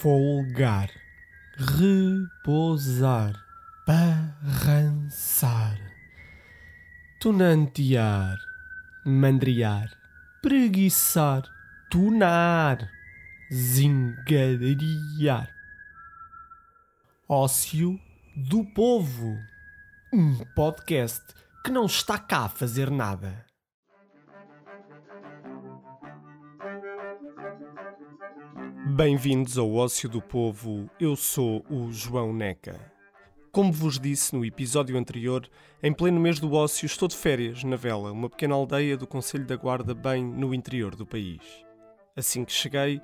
folgar, repousar, barrançar, tunantear, mandriar, preguiçar, tunar, zingariar. Ócio do Povo, um podcast que não está cá a fazer nada. Bem-vindos ao Ócio do Povo, eu sou o João Neca. Como vos disse no episódio anterior, em pleno mês do ócio estou de férias na Vela, uma pequena aldeia do Conselho da Guarda, bem no interior do país. Assim que cheguei,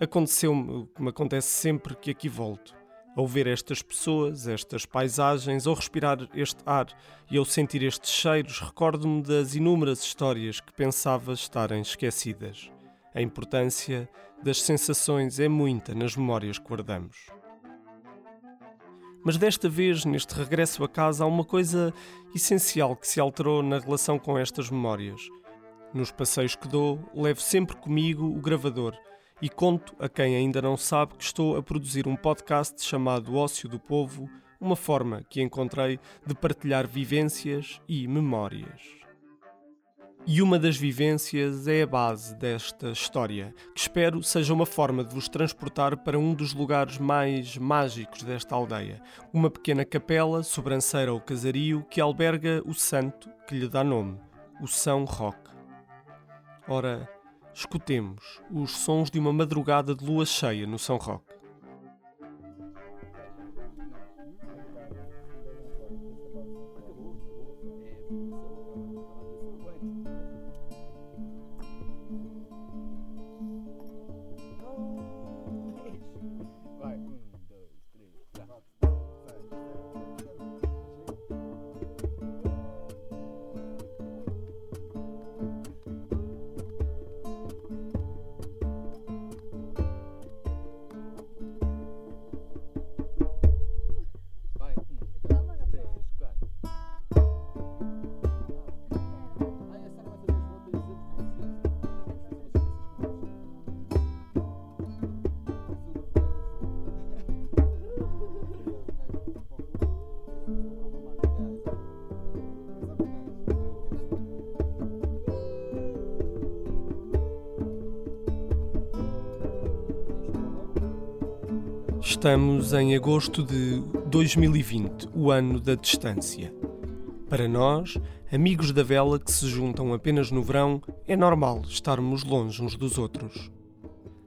aconteceu-me o que me acontece sempre que aqui volto. Ao ver estas pessoas, estas paisagens, ao respirar este ar e ao sentir estes cheiros, recordo-me das inúmeras histórias que pensava estarem esquecidas. A importância das sensações é muita nas memórias que guardamos. Mas desta vez, neste regresso a casa, há uma coisa essencial que se alterou na relação com estas memórias. Nos passeios que dou, levo sempre comigo o gravador e conto a quem ainda não sabe que estou a produzir um podcast chamado Ócio do Povo, uma forma que encontrei de partilhar vivências e memórias. E uma das vivências é a base desta história, que espero seja uma forma de vos transportar para um dos lugares mais mágicos desta aldeia, uma pequena capela, sobranceira ou casario, que alberga o santo que lhe dá nome, o São Roque. Ora, escutemos os sons de uma madrugada de lua cheia no São Roque. Estamos em agosto de 2020, o ano da distância. Para nós, amigos da vela que se juntam apenas no verão, é normal estarmos longe uns dos outros.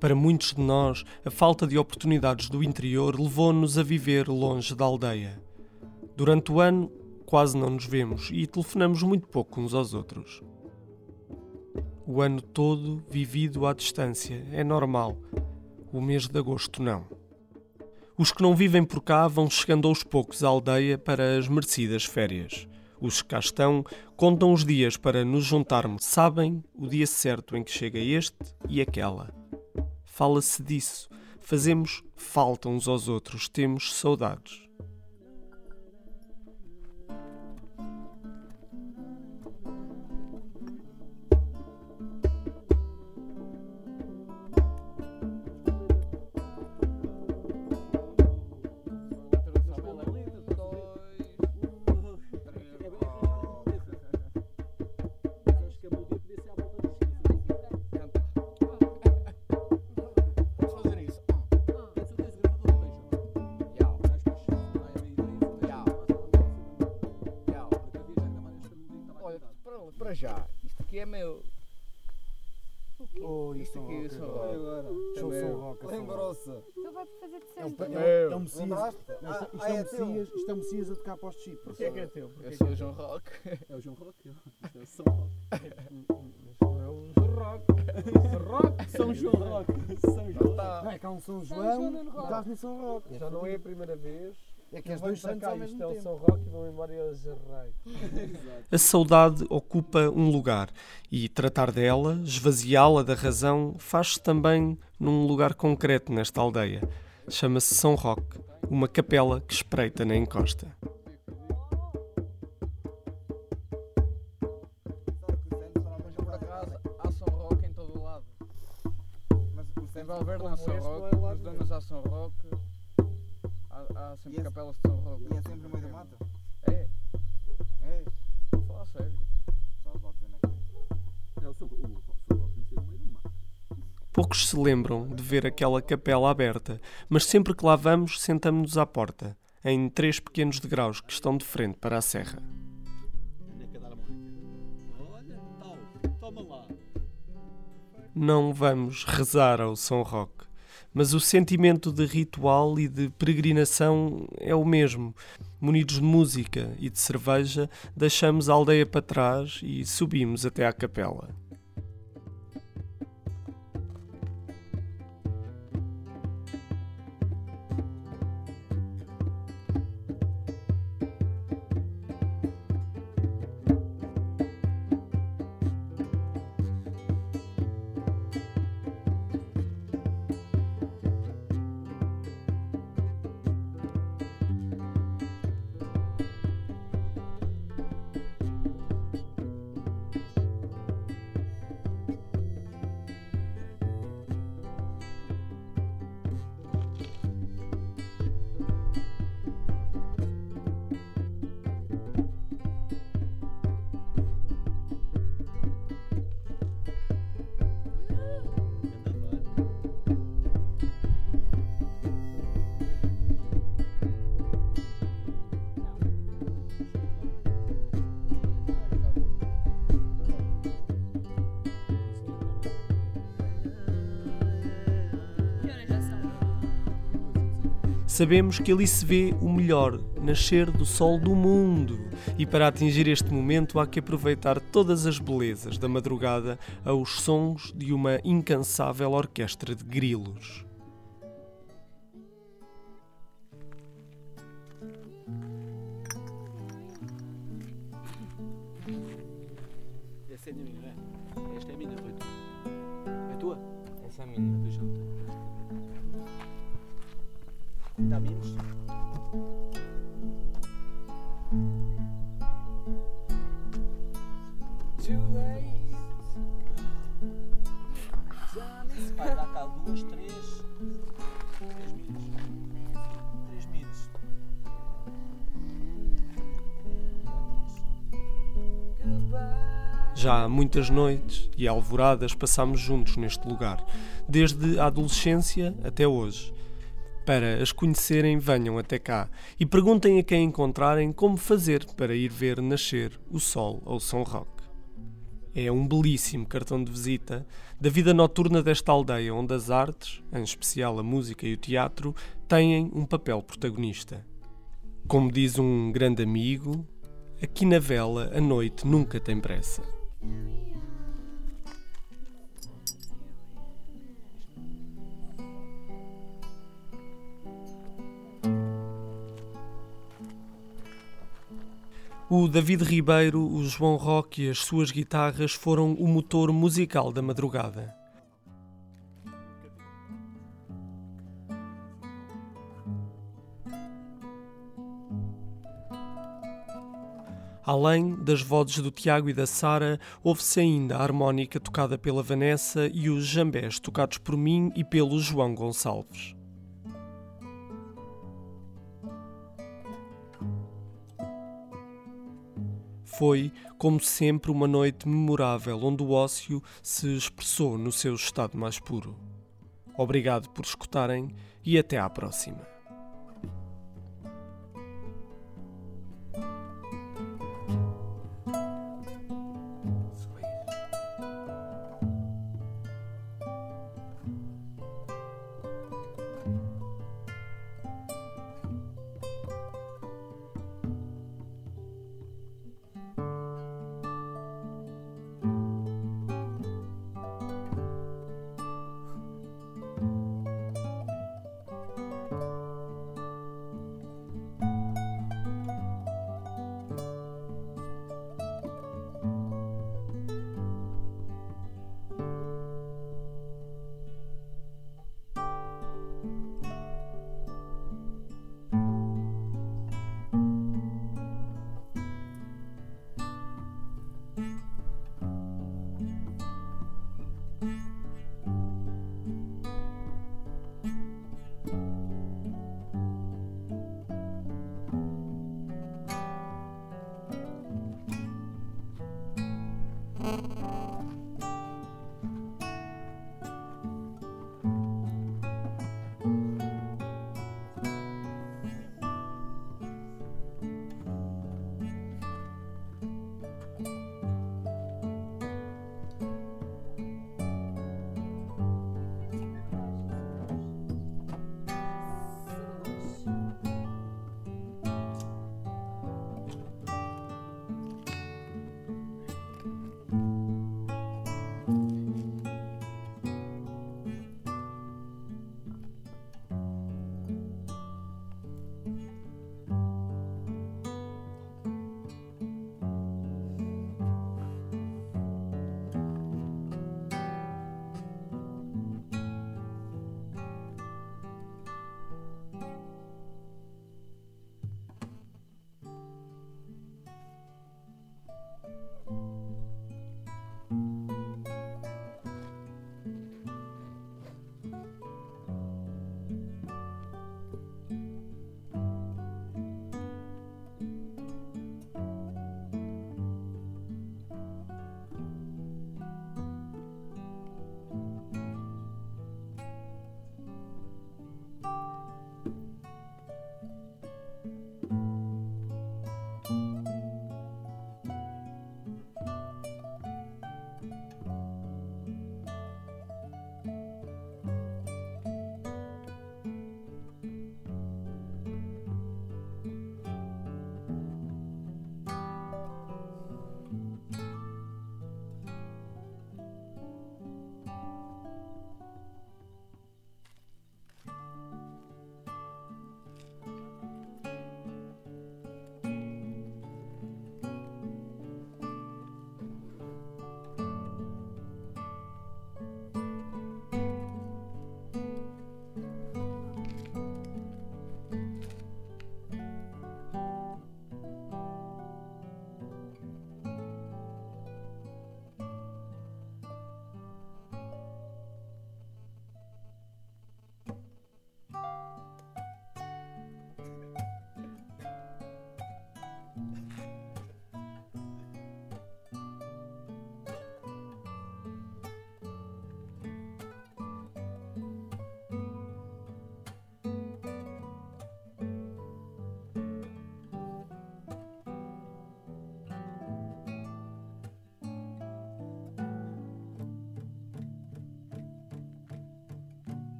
Para muitos de nós, a falta de oportunidades do interior levou-nos a viver longe da aldeia. Durante o ano, quase não nos vemos e telefonamos muito pouco uns aos outros. O ano todo vivido à distância é normal, o mês de agosto não. Os que não vivem por cá vão chegando aos poucos à aldeia para as merecidas férias. Os que cá estão contam os dias para nos juntarmos, sabem o dia certo em que chega este e aquela. Fala-se disso, fazemos falta uns aos outros, temos saudades. Para, já, isto aqui é meu. Oh, Isto aqui, São São Roque. Roque. agora. É São Roque. Lembrou-se. Vai fazer de É um, sempre. é um, Meu. é um Messias. Isto, Ah, ah, é, um é. Messias, é um a tocar para os chipos. Porquê é que é teu? Eu é sou que o João Roque. é o João Roque? Isto é o São Roque. Roque. São João Roque. São João. Tá. Não, é há um São João e estás no São Roque. Já não é a primeira vez. É que dois para santos cá, ao Isto mesmo é o tempo. São Roque e vão embora e eles. A saudade ocupa um lugar e tratar dela, esvaziá-la da razão, faz-se também num lugar concreto nesta aldeia. Chama-se São Roque, uma capela que espreita na encosta. A São este não é Roque, lá nas de Donas há São Roque. Há, há sempre E esse- capelas de São Roque. E é sempre no meio da mata? É, É. vou falar a sério. Só vale a pena que- É, o São o São Roque tem que ser no meio do mato. Poucos se lembram de ver aquela capela aberta, mas sempre que lá vamos, sentamos-nos à porta, em três pequenos degraus que estão de frente para a serra. Não vamos rezar ao São Roque, mas o sentimento de ritual e de peregrinação é o mesmo. Munidos de música e de cerveja, deixamos a aldeia para trás e subimos até à capela. Sabemos que ali se vê o melhor nascer do sol do mundo. E para atingir este momento há que aproveitar todas as belezas da madrugada aos sons de uma incansável orquestra de grilos. Essa é a minha, não é? Esta é a minha, Rui. É tua? Essa é a A minha. Dá menos? Vai dar cá duas, três. Três milhas. Três milhas. Já há muitas noites e alvoradas passamos juntos neste lugar, desde a adolescência até hoje. Para as conhecerem, venham até cá e perguntem a quem encontrarem como fazer para ir ver nascer o sol ao São Roque. É um belíssimo cartão de visita da vida noturna desta aldeia, onde as artes, em especial a música e o teatro, têm um papel protagonista. Como diz um grande amigo, aqui na vela a noite nunca tem pressa. O David Ribeiro, o João Roque e as suas guitarras foram o motor musical da madrugada. Além das vozes do Tiago e da Sara, ouve-se ainda a harmónica tocada pela Vanessa e os jambés tocados por mim e pelo João Gonçalves. Foi, como sempre, uma noite memorável onde o ócio se expressou no seu estado mais puro. Obrigado por escutarem e até à próxima.